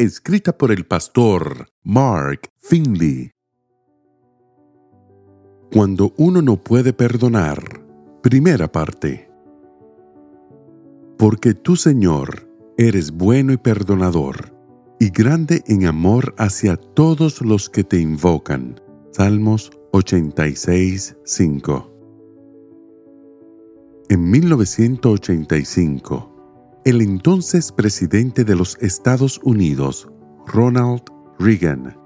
escrita por el pastor Mark Finley. Cuando uno no puede perdonar, primera parte. Porque tú, Señor, eres bueno y perdonador, y grande en amor hacia todos los que te invocan. Salmos 86, 5. En 1985, el entonces presidente de los Estados Unidos, Ronald Reagan,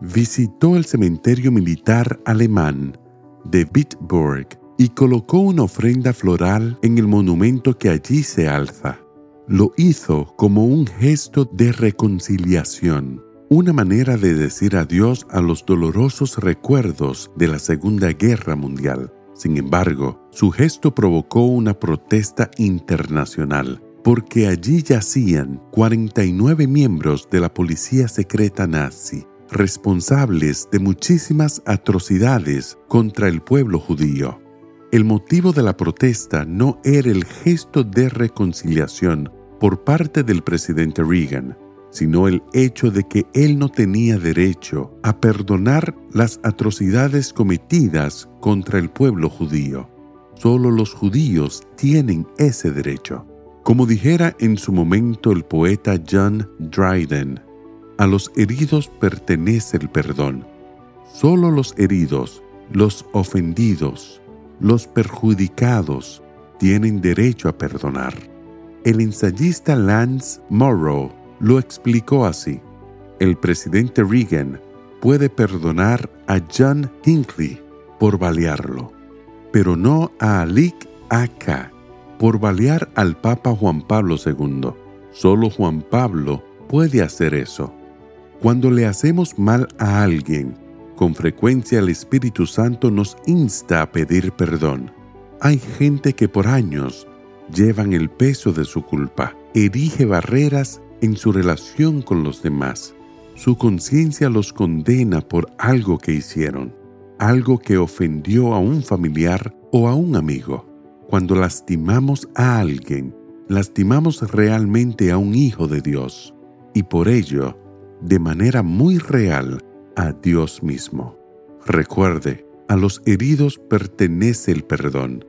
visitó el cementerio militar alemán de Bitburg y colocó una ofrenda floral en el monumento que allí se alza. Lo hizo como un gesto de reconciliación, una manera de decir adiós a los dolorosos recuerdos de la Segunda Guerra Mundial. Sin embargo, su gesto provocó una protesta internacional porque allí yacían 49 miembros de la policía secreta nazi, responsables de muchísimas atrocidades contra el pueblo judío. El motivo de la protesta no era el gesto de reconciliación por parte del presidente Reagan, sino el hecho de que él no tenía derecho a perdonar las atrocidades cometidas contra el pueblo judío. Solo los judíos tienen ese derecho. Como dijera en su momento el poeta John Dryden, a los heridos pertenece el perdón. Solo los heridos, los ofendidos, los perjudicados tienen derecho a perdonar. El ensayista Lance Morrow lo explicó así. El presidente Reagan puede perdonar a John Hinckley por balearlo, pero no a Alik Aka por balear al Papa Juan Pablo II. Solo Juan Pablo puede hacer eso. Cuando le hacemos mal a alguien, con frecuencia el Espíritu Santo nos insta a pedir perdón. Hay gente que por años llevan el peso de su culpa, erige barreras en su relación con los demás. Su conciencia los condena por algo que hicieron, algo que ofendió a un familiar o a un amigo. Cuando lastimamos a alguien, lastimamos realmente a un hijo de Dios y por ello, de manera muy real, a Dios mismo. Recuerde, a los heridos pertenece el perdón.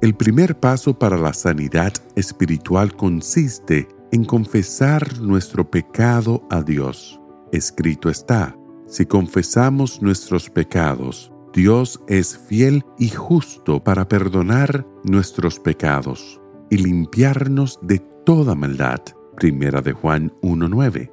El primer paso para la sanidad espiritual consiste en confesar nuestro pecado a Dios. Escrito está, si confesamos nuestros pecados, Dios es fiel y justo para perdonar nuestros pecados y limpiarnos de toda maldad. Primera de Juan 1.9.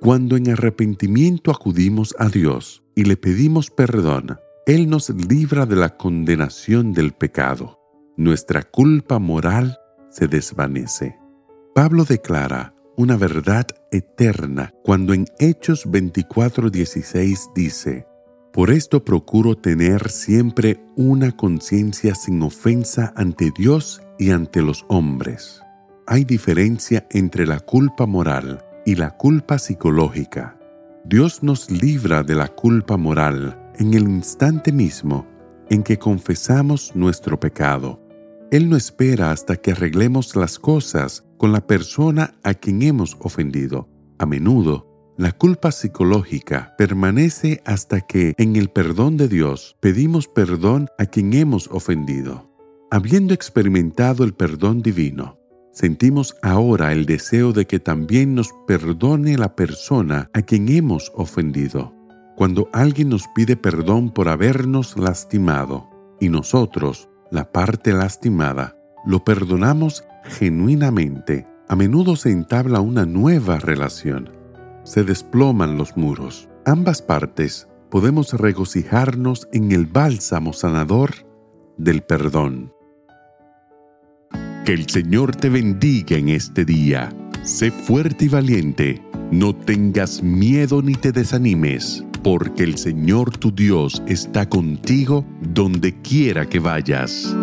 Cuando en arrepentimiento acudimos a Dios y le pedimos perdón, Él nos libra de la condenación del pecado. Nuestra culpa moral se desvanece. Pablo declara una verdad eterna cuando en Hechos 24.16 dice, por esto procuro tener siempre una conciencia sin ofensa ante Dios y ante los hombres. Hay diferencia entre la culpa moral y la culpa psicológica. Dios nos libra de la culpa moral en el instante mismo en que confesamos nuestro pecado. Él no espera hasta que arreglemos las cosas con la persona a quien hemos ofendido. A menudo, la culpa psicológica permanece hasta que, en el perdón de Dios, pedimos perdón a quien hemos ofendido. Habiendo experimentado el perdón divino, sentimos ahora el deseo de que también nos perdone la persona a quien hemos ofendido. Cuando alguien nos pide perdón por habernos lastimado y nosotros, la parte lastimada, lo perdonamos genuinamente, a menudo se entabla una nueva relación se desploman los muros. Ambas partes podemos regocijarnos en el bálsamo sanador del perdón. Que el Señor te bendiga en este día. Sé fuerte y valiente No tengas miedo ni te desanimes, porque el Señor tu Dios está contigo donde quiera que vayas.